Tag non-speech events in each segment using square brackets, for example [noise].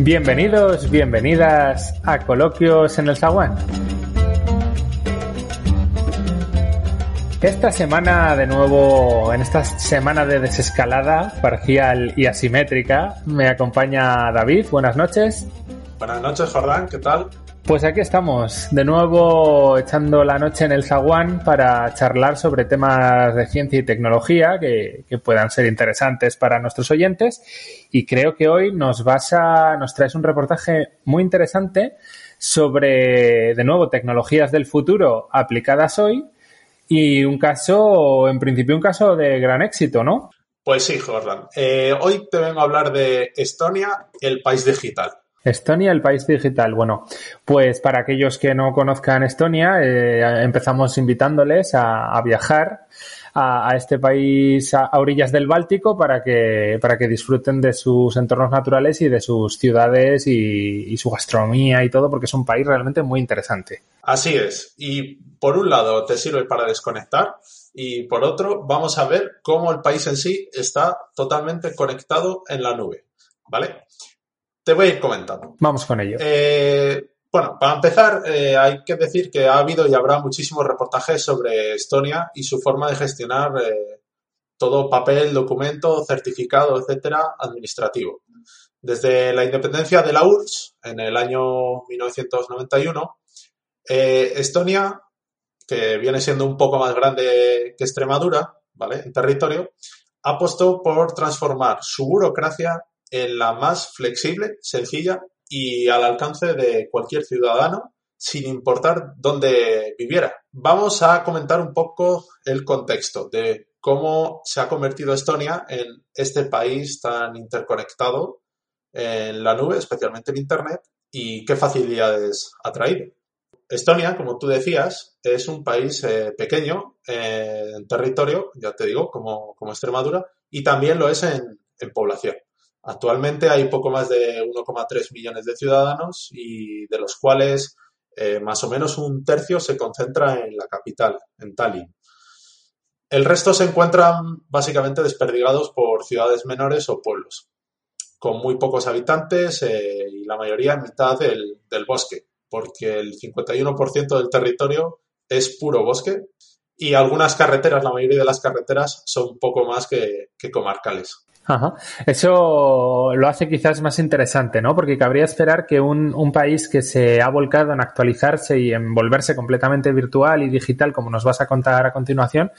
Bienvenidos, bienvenidas a Coloquios en el Zaguán. Esta semana, de nuevo, en esta semana de desescalada parcial y asimétrica, me acompaña David. Buenas noches. Buenas noches, Jordán. ¿Qué tal? Pues aquí estamos, de nuevo echando la noche en el zaguán para charlar sobre temas de ciencia y tecnología que, puedan ser interesantes para nuestros oyentes. Y creo que hoy nos vas a, nos traes un reportaje muy interesante sobre, de nuevo, tecnologías del futuro aplicadas hoy y un caso, en principio, un caso de gran éxito, ¿no? Pues sí, Jordan. Eh, hoy te vengo a hablar de Estonia, el país digital. Estonia, el país digital. Bueno, pues para aquellos que no conozcan Estonia, eh, empezamos invitándoles a, viajar a, este país a, orillas del Báltico para que, para que disfruten de sus entornos naturales y de sus ciudades y, su gastronomía y todo, porque es un país realmente muy interesante. Así es. Y por un lado te sirve para desconectar y por otro vamos a ver cómo el país en sí está totalmente conectado en la nube. ¿Vale? Te voy a ir comentando. Vamos con ello. Eh, bueno, para empezar, eh, hay que decir que ha habido y habrá muchísimos reportajes sobre Estonia y su forma de gestionar eh, todo papel, documento, certificado, etcétera, administrativo. Desde la independencia de la URSS en el año 1991, Estonia, que viene siendo un poco más grande que Extremadura, ¿vale? En territorio, ha apostó por transformar su burocracia en la más flexible, sencilla y al alcance de cualquier ciudadano sin importar dónde viviera. Vamos a comentar un poco el contexto de cómo se ha convertido Estonia en este país tan interconectado en la nube, especialmente en Internet, y qué facilidades ha traído. Estonia, como tú decías, es un país eh, pequeño en territorio, ya te digo, como, Extremadura, y también lo es en población. Actualmente hay poco más de 1,3 millones de ciudadanos y de los cuales eh, más o menos un tercio se concentra en la capital, en Tallinn. El resto se encuentran básicamente desperdigados por ciudades menores o pueblos, con muy pocos habitantes eh, y la mayoría en mitad del, bosque, porque el 51% del territorio es puro bosque y algunas carreteras, la mayoría de las carreteras son poco más que comarcales. Ajá. Eso lo hace quizás más interesante, ¿no? Porque cabría esperar que un, un, país que se ha volcado en actualizarse y en volverse completamente virtual y digital, como nos vas a contar a continuación,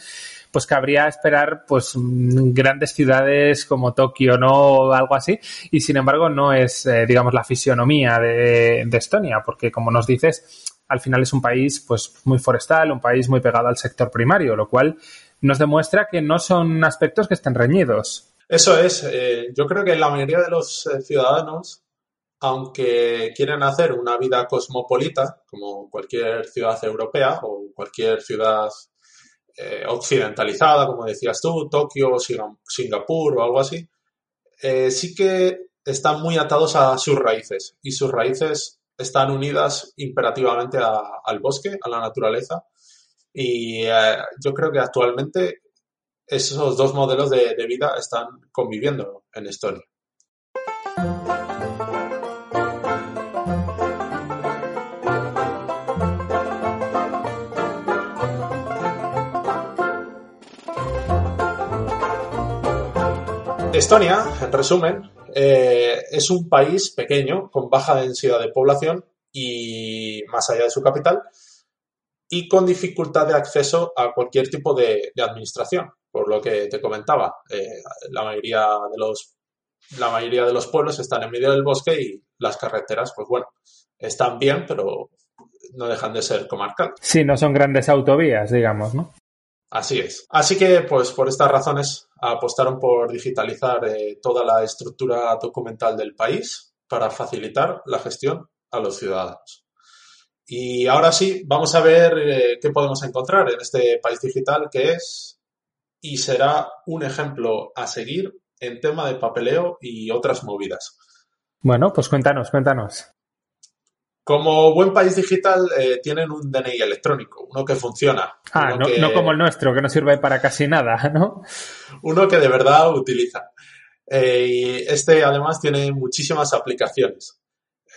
pues cabría esperar pues grandes ciudades como Tokio, ¿no? O algo así. Y sin embargo, no es, eh, digamos, la fisionomía de, de Estonia, porque como nos dices, al final es un país pues muy forestal, un país muy pegado al sector primario, lo cual nos demuestra que no son aspectos que estén reñidos. Eso es, eh, yo creo que la mayoría de los eh, ciudadanos, aunque quieren hacer una vida cosmopolita, como cualquier ciudad europea o cualquier ciudad eh, occidentalizada, como decías tú, Tokio, Singapur o algo así, sí que están muy atados a sus raíces y sus raíces están unidas imperativamente al bosque, a la naturaleza. Y yo creo que actualmente esos dos modelos de, vida están conviviendo en Estonia. Estonia, en resumen, eh, es un país pequeño, con baja densidad de población y más allá de su capital, y con dificultad de acceso a cualquier tipo de administración por lo que te comentaba, eh, la, mayoría de los, la mayoría de los pueblos están en medio del bosque y las carreteras, pues bueno, están bien, pero no dejan de ser comarcales. Sí, no son grandes autovías, digamos, ¿no? Así es. Así que, pues por estas razones, apostaron por digitalizar eh, toda la estructura documental del país para facilitar la gestión a los ciudadanos. Y ahora sí, vamos a ver eh, qué podemos encontrar en este país digital que es y será un ejemplo a seguir en tema de papeleo y otras movidas. Bueno, pues cuéntanos, cuéntanos. Como buen país digital eh, tienen un DNI electrónico, uno que funciona. Ah, no, como el nuestro, que no sirve para casi nada, [laughs] ¿no? Uno que de verdad utiliza. Eh, y este además tiene muchísimas aplicaciones.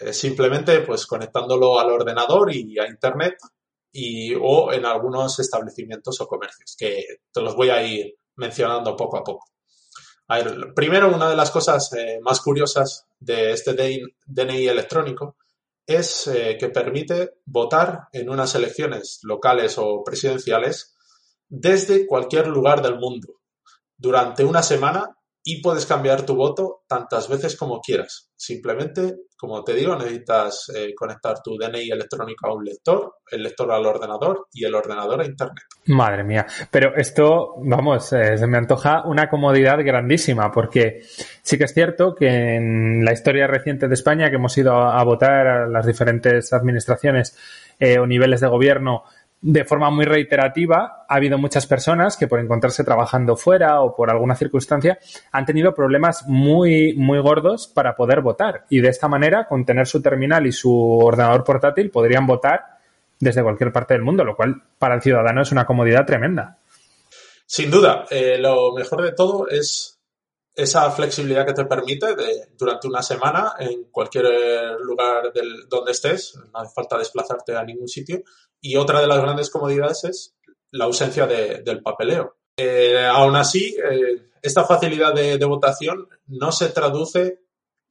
Eh, simplemente pues conectándolo al ordenador y a internet y, o en algunos establecimientos o comercios, que te los voy a ir mencionando poco a poco. primero, una de las cosas eh, más curiosas de este DNI electrónico es que permite votar en unas elecciones locales o presidenciales desde cualquier lugar del mundo durante una semana y puedes cambiar tu voto tantas veces como quieras. Simplemente, como te digo, necesitas eh, conectar tu DNI electrónico a un lector, el lector al ordenador y el ordenador a Internet. Madre mía, pero esto, vamos, eh, se me antoja una comodidad grandísima porque sí que es cierto que en la historia reciente de España que hemos ido a, votar a las diferentes administraciones eh, o niveles de gobierno, de forma muy reiterativa, ha habido muchas personas que por encontrarse trabajando fuera o por alguna circunstancia han tenido problemas muy, muy gordos para poder votar. Y de esta manera, con tener su terminal y su ordenador portátil, podrían votar desde cualquier parte del mundo, lo cual para el ciudadano es una comodidad tremenda. Sin duda, eh, lo mejor de todo es esa flexibilidad que te permite de, durante una semana en cualquier lugar donde estés, no hace falta desplazarte a ningún sitio. Y otra de las grandes comodidades es la ausencia del papeleo. Eh, aún así, eh, esta facilidad de, votación no se traduce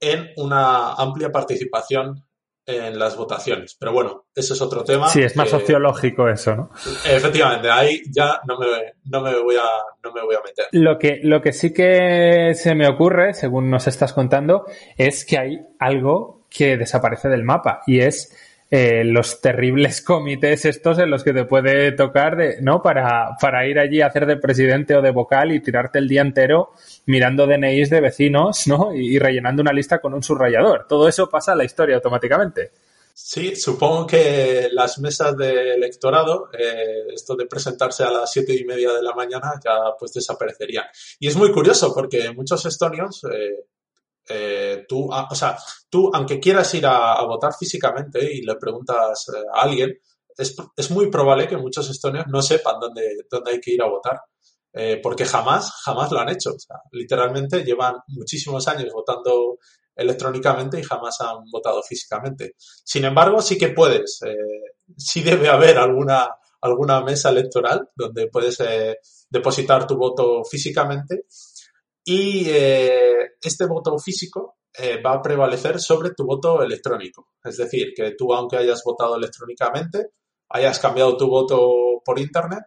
en una amplia participación en las votaciones. Pero bueno, ese es otro tema. Sí, es más sociológico eso, ¿no? Efectivamente, ahí ya no me, no me, voy, a, no me voy a meter. Lo que, lo que sí que se me ocurre, según nos estás contando, es que hay algo que desaparece del mapa y es eh, los terribles [laughs] comités estos en los que te puede tocar, de, ¿no? Para, para ir allí a hacer de presidente o de vocal y tirarte el día entero mirando DNIs de vecinos, ¿no? Y, rellenando una lista con un subrayador. Todo eso pasa a la historia automáticamente. Sí, supongo que las mesas de electorado, eh, esto de presentarse a las siete y media de la mañana, ya pues desaparecerían. Y es muy curioso porque muchos estonios, eh, eh, tú, ah, o sea, tú, aunque quieras ir a, votar físicamente y le preguntas a alguien, es, es, muy probable que muchos estonios no sepan dónde, dónde hay que ir a votar. Eh, porque jamás, jamás lo han hecho. Literalmente llevan muchísimos años votando electrónicamente y jamás han votado físicamente. Sin embargo, sí que puedes, eh, sí debe haber alguna, alguna mesa electoral donde puedes eh, depositar tu voto físicamente y este voto físico va a prevalecer sobre tu voto electrónico. Es decir, que tú, aunque hayas votado electrónicamente, hayas cambiado tu voto por Internet,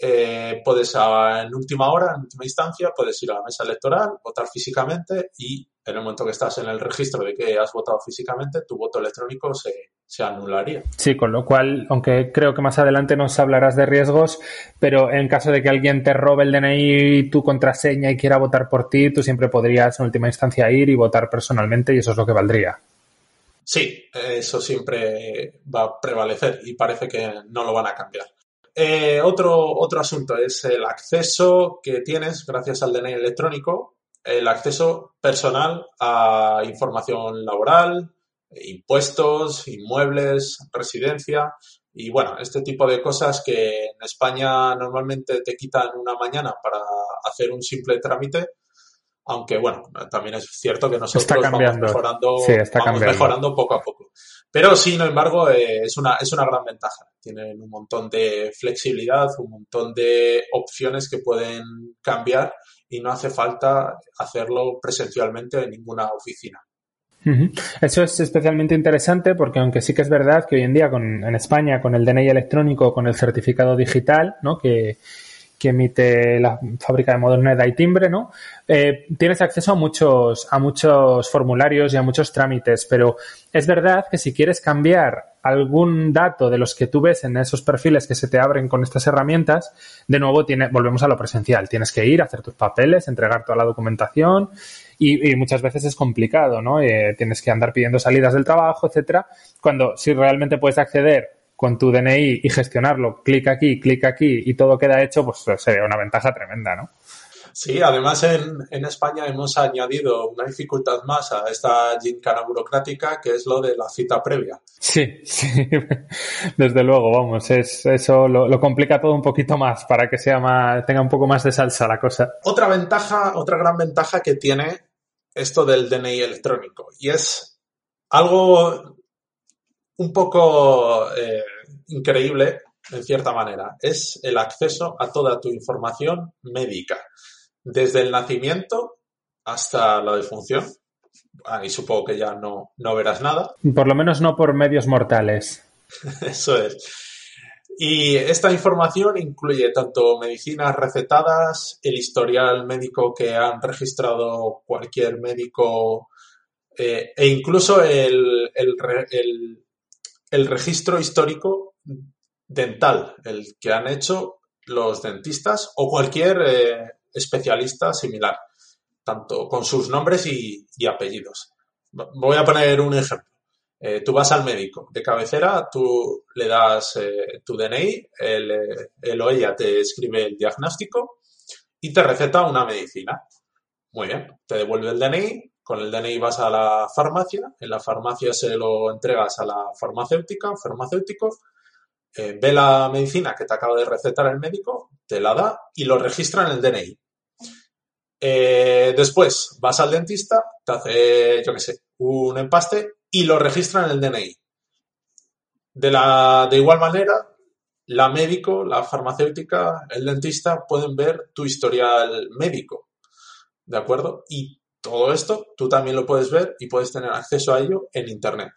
eh, puedes en última hora, en última instancia, puedes ir a la mesa electoral, votar físicamente y en el momento que estás en el registro de que has votado físicamente, tu voto electrónico se, se anularía. Sí, con lo cual, aunque creo que más adelante nos hablarás de riesgos, pero en caso de que alguien te robe el DNI y tu contraseña y quiera votar por ti, tú siempre podrías en última instancia ir y votar personalmente y eso es lo que valdría. Sí, eso siempre va a prevalecer y parece que no lo van a cambiar. Eh, otro, otro asunto es el acceso que tienes gracias al DNI electrónico, el acceso personal a información laboral, impuestos, inmuebles, residencia y bueno, este tipo de cosas que en España normalmente te quitan una mañana para hacer un simple trámite, aunque bueno, también es cierto que nosotros vamos mejorando, vamos mejorando poco a poco. Pero sin embargo, eh, es, una, es una gran ventaja. Tienen un montón de flexibilidad, un montón de opciones que pueden cambiar y no hace falta hacerlo presencialmente en ninguna oficina. Eso es especialmente interesante porque aunque sí que es verdad que hoy en día con, en España con el DNI electrónico, con el certificado digital, ¿no? que, emite la fábrica de Modernidad y Timbre, ¿no? Eh, tienes acceso a muchos, a muchos formularios y a muchos trámites, pero es verdad que si quieres cambiar algún dato de los que tú ves en esos perfiles que se te abren con estas herramientas, de nuevo tiene, volvemos a lo presencial. Tienes que ir, a hacer tus papeles, entregar toda la documentación y, muchas veces es complicado, ¿no? Eh, tienes que andar pidiendo salidas del trabajo, etcétera. Cuando si realmente puedes acceder con tu DNI y gestionarlo, clic aquí, clic aquí y todo queda hecho, pues sería una ventaja tremenda, ¿no? Sí, además en, en, España hemos añadido una dificultad más a esta gincana burocrática, que es lo de la cita previa. Sí, sí, [laughs] desde luego, vamos, es, eso lo, lo, complica todo un poquito más para que sea más, tenga un poco más de salsa la cosa. Otra ventaja, otra gran ventaja que tiene esto del DNI electrónico, y es algo un poco eh, increíble, en cierta manera, es el acceso a toda tu información médica desde el nacimiento hasta la defunción. Ahí supongo que ya no, no verás nada. Por lo menos no por medios mortales. [laughs] Eso es. Y esta información incluye tanto medicinas recetadas, el historial médico que han registrado cualquier médico eh, e incluso el, el, el, registro histórico dental, el que han hecho los dentistas o cualquier eh, especialista similar, tanto con sus nombres y, apellidos. Voy a poner un ejemplo. Eh, tú vas al médico de cabecera, tú le das eh, tu DNI, él, o ella te escribe el diagnóstico y te receta una medicina. Muy bien, te devuelve el DNI, con el DNI vas a la farmacia, en la farmacia se lo entregas a la farmacéutica, farmacéutico, eh, ve la medicina que te acaba de recetar el médico, te la da y lo registra en el DNI. Eh, después vas al dentista, te hace, yo qué sé, un empaste y lo registra en el DNI. De, la, de igual manera, la médico, la farmacéutica, el dentista pueden ver tu historial médico. ¿De acuerdo? Y todo esto tú también lo puedes ver y puedes tener acceso a ello en Internet.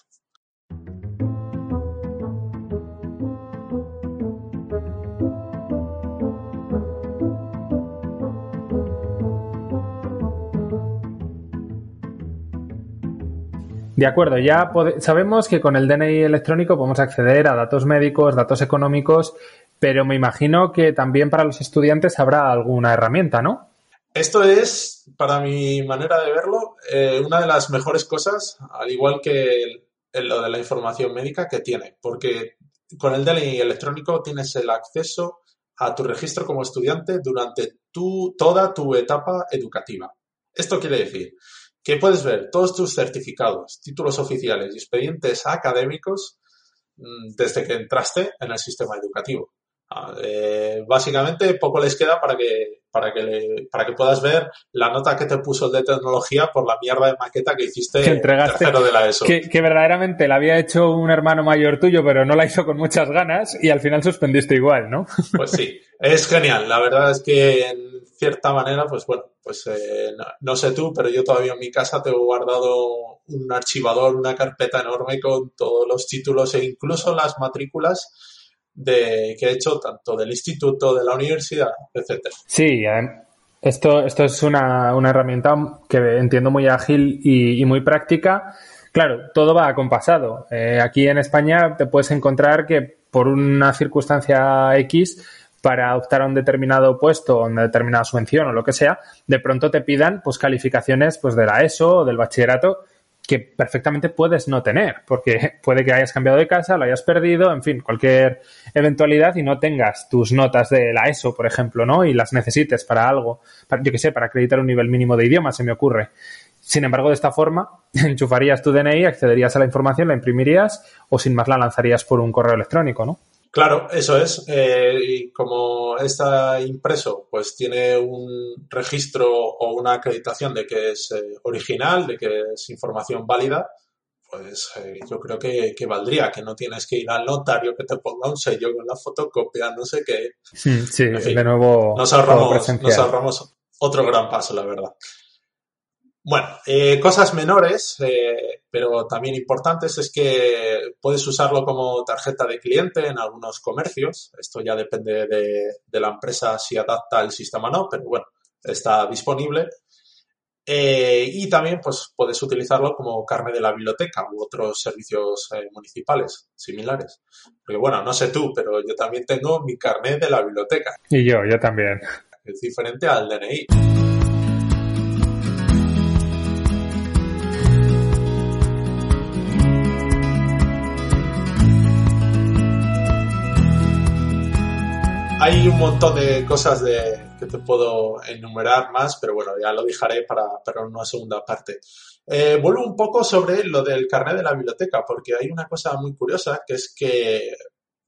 De acuerdo, ya sabemos que con el DNI electrónico podemos acceder a datos médicos, datos económicos, pero me imagino que también para los estudiantes habrá alguna herramienta, ¿no? Esto es, para mi manera de verlo, eh, una de las mejores cosas, al igual que lo de la información médica que tiene, porque con el DNI electrónico tienes el acceso a tu registro como estudiante durante toda tu etapa educativa. Esto quiere decir que puedes ver todos tus certificados, títulos oficiales y expedientes académicos mm, desde que entraste en el sistema educativo. Eh, básicamente poco les queda para que para que para que puedas ver la nota que te puso el de tecnología por la mierda de maqueta que hiciste que entregaste, de la ESO. Que, que, verdaderamente la había hecho un hermano mayor tuyo, pero no la hizo con muchas ganas y al final suspendiste igual, ¿no? [laughs] Pues sí, es genial. La verdad es que en cierta manera, pues bueno, pues eh, no, sé tú, pero yo todavía en mi casa tengo guardado un archivador, una carpeta enorme con todos los títulos e incluso las matrículas de, que he hecho tanto del instituto, de la universidad, etcétera. Sí, esto, esto es una, una herramienta que entiendo muy ágil y, muy práctica. Claro, todo va acompasado. Eh, aquí en España te puedes encontrar que por una circunstancia X para optar a un determinado puesto o una determinada subvención o lo que sea, de pronto te pidan pues calificaciones pues de la ESO o del bachillerato que perfectamente puedes no tener, porque [laughs] puede que hayas cambiado de casa, lo hayas perdido, en fin, cualquier eventualidad y no tengas tus notas de la ESO, por ejemplo, ¿no? Y las necesites para algo, yo que sé, para acreditar un nivel mínimo de idioma, se me ocurre. Sin embargo, de esta forma, [laughs] enchufarías tu DNI, accederías a la información, la imprimirías o sin más la lanzarías por un correo electrónico, ¿no? Claro, eso es. Eh, y como está impreso, pues tiene un registro o una acreditación de que es eh, original, de que es información válida, pues eh, yo creo que, valdría, que no tienes que ir al notario que te ponga un sello con la fotocopia, no sé qué. Hmm, sí, de nuevo. Nos ahorramos, nos ahorramos otro gran paso, la verdad. Bueno, cosas menores, pero también importantes es que puedes usarlo como tarjeta de cliente en algunos comercios. Esto ya depende de, la empresa si adapta el sistema o no, pero bueno, está disponible. Eh, y también pues, puedes utilizarlo como carne de la biblioteca u otros servicios eh, municipales similares. Porque bueno, no sé tú, pero yo también tengo mi carnet de la biblioteca. Y yo, yo también. Es diferente al DNI. Hay un montón de cosas que te puedo enumerar más, pero bueno, ya lo dejaré para, para una segunda parte. Eh, vuelvo un poco sobre lo del carnet de la biblioteca, porque hay una cosa muy curiosa, que es que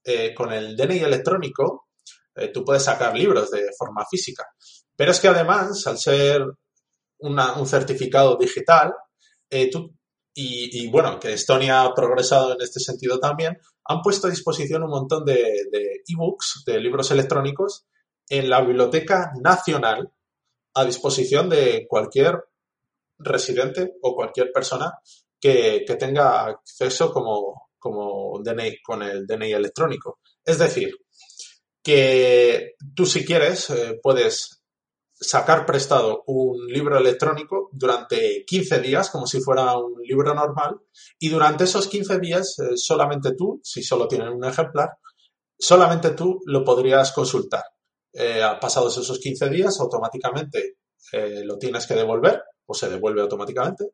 eh, con el DNI electrónico eh, tú puedes sacar libros de forma física. Pero es que además, al ser un certificado digital, tú y, bueno, que Estonia ha progresado en este sentido también, han puesto a disposición un montón de e-books, de, libros electrónicos, en la Biblioteca Nacional a disposición de cualquier residente o cualquier persona que, tenga acceso como, como DNI, con el DNI electrónico. Es decir, que tú si quieres eh, puedes sacar prestado un libro electrónico durante 15 días, como si fuera un libro normal, y durante esos 15 días eh, solamente tú, si solo tienen un ejemplar, solamente tú lo podrías consultar. Eh, pasados esos 15 días, automáticamente eh, lo tienes que devolver o se devuelve automáticamente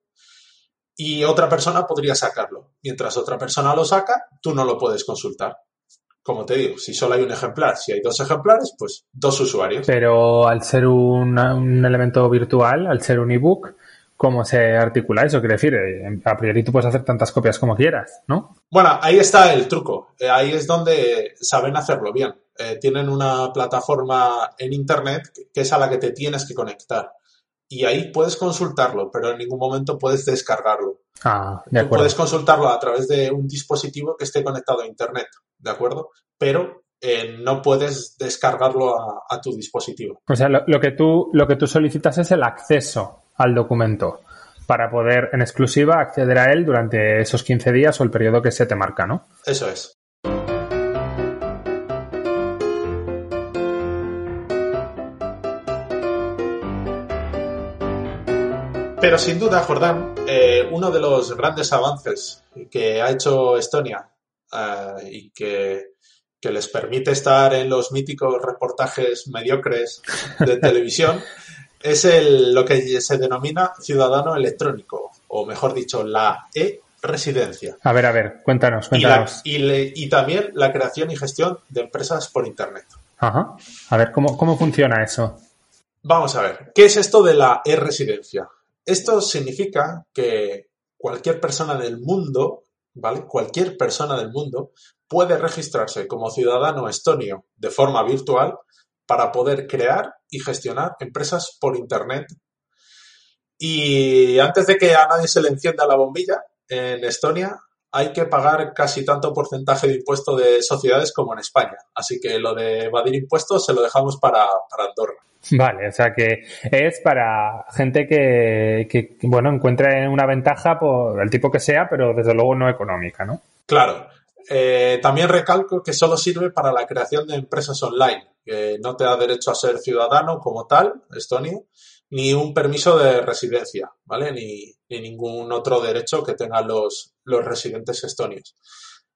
y otra persona podría sacarlo. Mientras otra persona lo saca, tú no lo puedes consultar como te digo, si solo hay un ejemplar, si hay dos ejemplares, pues dos usuarios. Pero al ser un, elemento virtual, al ser un ebook, ¿cómo se articula eso? Quiere decir, eh, a priori tú puedes hacer tantas copias como quieras, ¿no? Bueno, ahí está el truco. Eh, ahí es donde saben hacerlo bien. Eh, tienen una plataforma en Internet que es a la que te tienes que conectar. Y ahí puedes consultarlo, pero en ningún momento puedes descargarlo. Ah, de acuerdo. puedes consultarlo a través de un dispositivo que esté conectado a Internet. ¿de acuerdo? Pero eh, no puedes descargarlo a, tu dispositivo. O sea, lo, que tú, lo que tú solicitas es el acceso al documento para poder en exclusiva acceder a él durante esos 15 días o el periodo que se te marca, ¿no? Eso es. Pero sin duda, Jordán, eh, uno de los grandes avances que ha hecho Estonia eh, y que, les permite estar en los míticos reportajes mediocres de [laughs] televisión es el, lo que se denomina ciudadano electrónico, o mejor dicho, la e-residencia. A ver, a ver, cuéntanos, cuéntanos. Y, también la creación y gestión de empresas por Internet. Ajá. A ver, ¿cómo, ¿cómo funciona eso? Vamos a ver, ¿qué es esto de la e-residencia? Esto significa que cualquier persona del mundo ¿vale? Cualquier persona del mundo puede registrarse como ciudadano estonio de forma virtual para poder crear y gestionar empresas por Internet. Y antes de que a nadie se le encienda la bombilla, en Estonia hay que pagar casi tanto porcentaje de impuesto de sociedades como en España. Así que lo de evadir impuestos se lo dejamos para, para Andorra. Vale, o sea que es para gente que, que, bueno, encuentre una ventaja por el tipo que sea, pero desde luego no económica, ¿no? Claro. Eh, también recalco que solo sirve para la creación de empresas online, que no te da derecho a ser ciudadano como tal, Estonia, ni un permiso de residencia, ¿vale? Ni, ni ningún otro derecho que tengan los, los residentes estonios.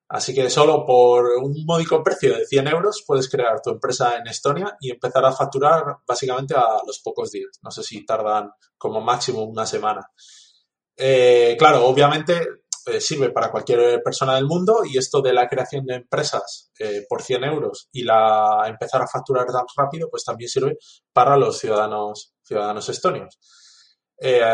Así que solo por un módico precio de 100 euros puedes crear tu empresa en Estonia y empezar a facturar básicamente a los pocos días. No sé si tardan como máximo una semana. Eh, claro, obviamente eh, sirve para cualquier persona del mundo y esto de la creación de empresas eh, por 100 euros y la empezar a facturar tan rápido, pues también sirve para los ciudadanos, ciudadanos estonios.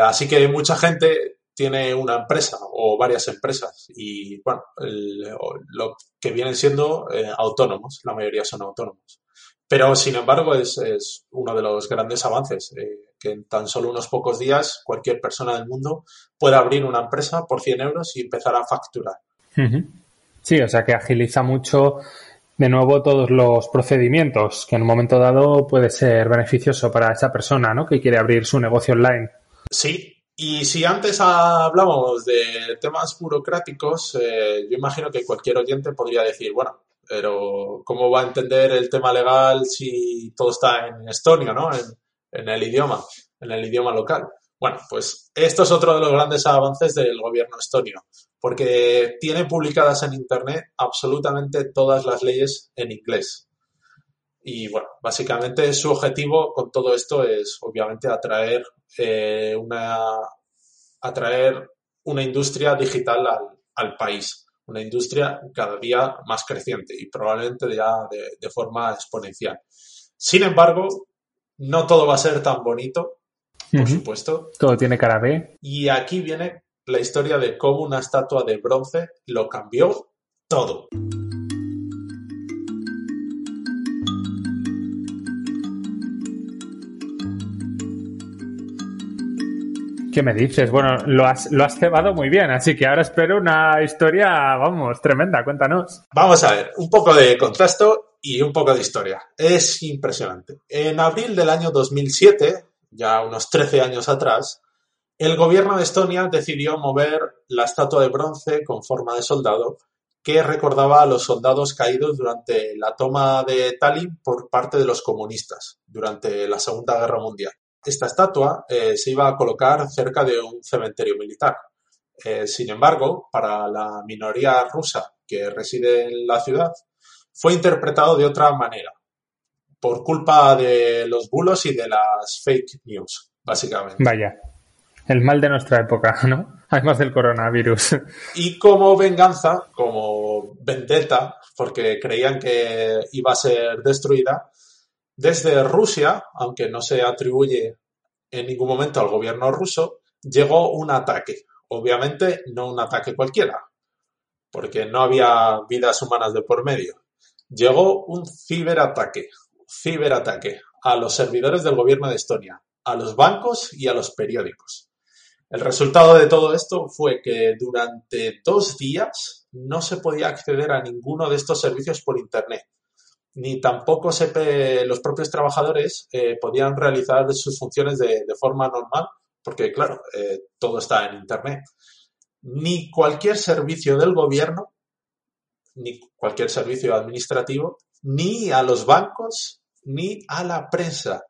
así que mucha gente tiene una empresa o varias empresas y, bueno, lo que vienen siendo eh, autónomos, la mayoría son autónomos. Pero, sin embargo, es, uno de los grandes avances, eh, que en tan solo unos pocos días cualquier persona del mundo pueda abrir una empresa por 100 euros y empezar a facturar. Sí, o sea que agiliza mucho de nuevo todos los procedimientos, que en un momento dado puede ser beneficioso para esa persona ¿no? que quiere abrir su negocio online. Sí, y si antes hablábamos de temas burocráticos, eh, yo imagino que cualquier oyente podría decir, bueno, pero ¿cómo va a entender el tema legal si todo está en estonio, ¿no? En, el idioma, en el idioma local. Bueno, pues esto es otro de los grandes avances del gobierno estonio, porque tiene publicadas en Internet absolutamente todas las leyes en inglés. Y bueno, básicamente su objetivo con todo esto es obviamente atraer eh, una atraer una industria digital al, país, una industria cada día más creciente y probablemente ya de, forma exponencial. Sin embargo, No todo va a ser tan bonito, por supuesto. Todo tiene cara B. Y aquí viene la historia de cómo una estatua de bronce lo cambió todo. ¿Qué me dices? Bueno, lo has, lo has cebado muy bien, así que ahora espero una historia, vamos, tremenda, cuéntanos. Vamos a ver, un poco de contrasto y un poco de historia. Es impresionante. En abril del año 2007, ya unos 13 años atrás, el gobierno de Estonia decidió mover la estatua de bronce con forma de soldado que recordaba a los soldados caídos durante la toma de Tallinn por parte de los comunistas durante la Segunda Guerra Mundial. Esta estatua eh, se iba a colocar cerca de un cementerio militar. Eh, sin embargo, para la minoría rusa que reside en la ciudad, fue interpretado de otra manera, por culpa de los bulos y de las fake news, básicamente. Vaya, el mal de nuestra época, [laughs] ¿no? Además del coronavirus. Y como venganza, como vendetta, porque creían que iba a ser destruida, desde Rusia, aunque no se atribuye en ningún momento al gobierno ruso, llegó un ataque. Obviamente no un ataque cualquiera, porque no había vidas humanas de por medio. Llegó un ciberataque, ciberataque a los servidores del gobierno de Estonia, a los bancos y a los periódicos. El resultado de todo esto fue que durante dos días no se podía acceder a ninguno de estos servicios por Internet ni tampoco los propios trabajadores eh, podían realizar sus funciones de, forma normal, porque claro, eh, todo está en Internet. Ni cualquier servicio del gobierno, ni cualquier servicio administrativo, ni a los bancos, ni a la prensa.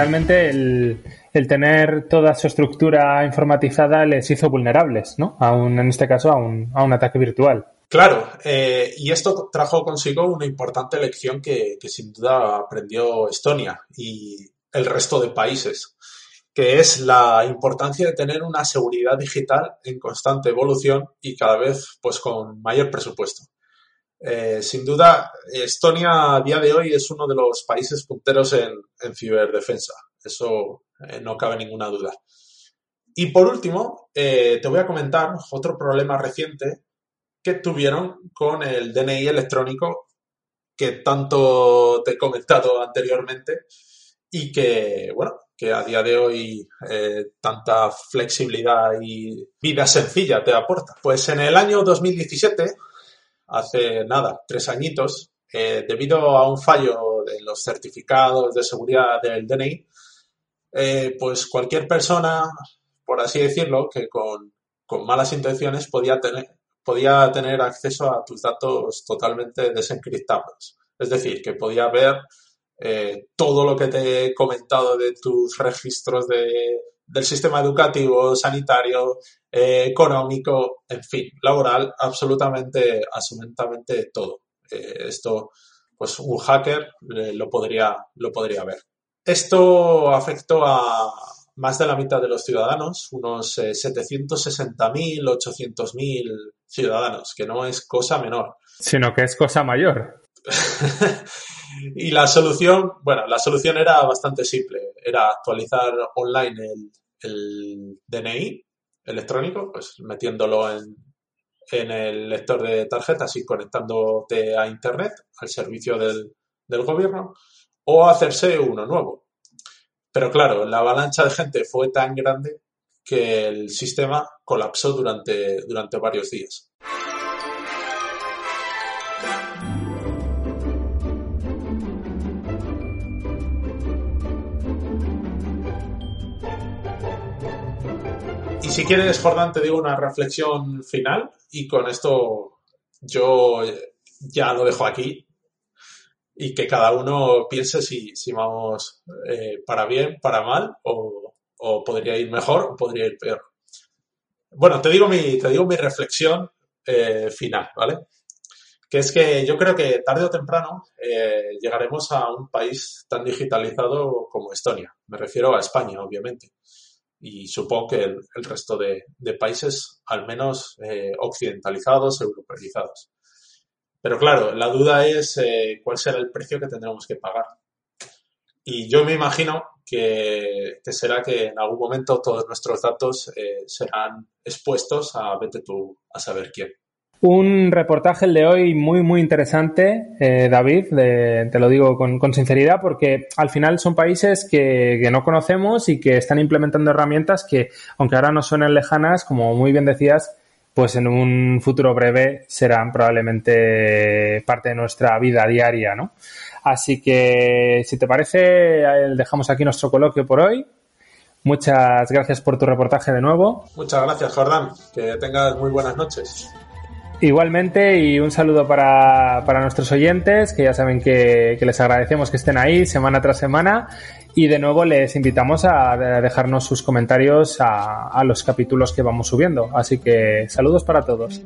realmente el, tener toda su estructura informatizada les hizo vulnerables, ¿no? A un, en este caso, a un, a un ataque virtual. Claro, eh, y esto trajo consigo una importante lección que, que, sin duda aprendió Estonia y el resto de países, que es la importancia de tener una seguridad digital en constante evolución y cada vez pues con mayor presupuesto. Eh, sin duda, Estonia a día de hoy es uno de los países punteros en, ciberdefensa. Eso eh, no cabe ninguna duda. Y por último, eh, te voy a comentar otro problema reciente que tuvieron con el DNI electrónico que tanto te he comentado anteriormente y que, bueno, que a día de hoy tanta flexibilidad y vida sencilla te aporta. Pues en el año 2017 hace nada, tres añitos, eh, debido a un fallo en los certificados de seguridad del DNI, eh, pues cualquier persona, por así decirlo, que con, malas intenciones podía tener, podía tener acceso a tus datos totalmente desencriptados. Es decir, que podía ver eh, todo lo que te he comentado de tus registros de, del sistema educativo, sanitario, eh, económico, en fin, laboral, absolutamente, absolutamente todo. Eh, esto, pues un hacker lo, podría, lo podría ver. Esto afectó a más de la mitad de los ciudadanos, unos 760.000, 800.000 ciudadanos, que no es cosa menor. Sino que es cosa mayor. [laughs] y la solución, bueno, la solución era bastante simple. Era actualizar online el, DNI electrónico, pues metiéndolo en, en el lector de tarjetas y conectándote a Internet, al servicio del, del gobierno, o hacerse uno nuevo. Pero claro, la avalancha de gente fue tan grande que el sistema colapsó durante, durante varios días. Si quieres, Jordán, te digo una reflexión final y con esto yo ya lo dejo aquí y que cada uno piense si, si vamos eh, para bien, para mal o, podría ir mejor o podría ir peor. Bueno, te digo mi, te digo mi reflexión eh, final, ¿vale? que es que yo creo que tarde o temprano eh, llegaremos a un país tan digitalizado como Estonia. Me refiero a España, obviamente. Y supongo que el, resto de, países, al menos eh, occidentalizados, europeizados. Pero claro, la duda es eh, cuál será el precio que tendremos que pagar. Y yo me imagino que, será que en algún momento todos nuestros datos serán expuestos a vete tú a saber quién. Un reportaje el de hoy muy, muy interesante, eh, David, te lo digo con, sinceridad, porque al final son países que, no conocemos y que están implementando herramientas que, aunque ahora no suenen lejanas, como muy bien decías, pues en un futuro breve serán probablemente parte de nuestra vida diaria, ¿no? Así que, si te parece, dejamos aquí nuestro coloquio por hoy. Muchas gracias por tu reportaje de nuevo. Muchas gracias, Jordán. Que tengas muy buenas noches. Igualmente y un saludo para, nuestros oyentes, que ya saben que, les agradecemos que estén ahí semana tras semana y de nuevo les invitamos a dejarnos sus comentarios a, a los capítulos que vamos subiendo. Así que saludos para todos.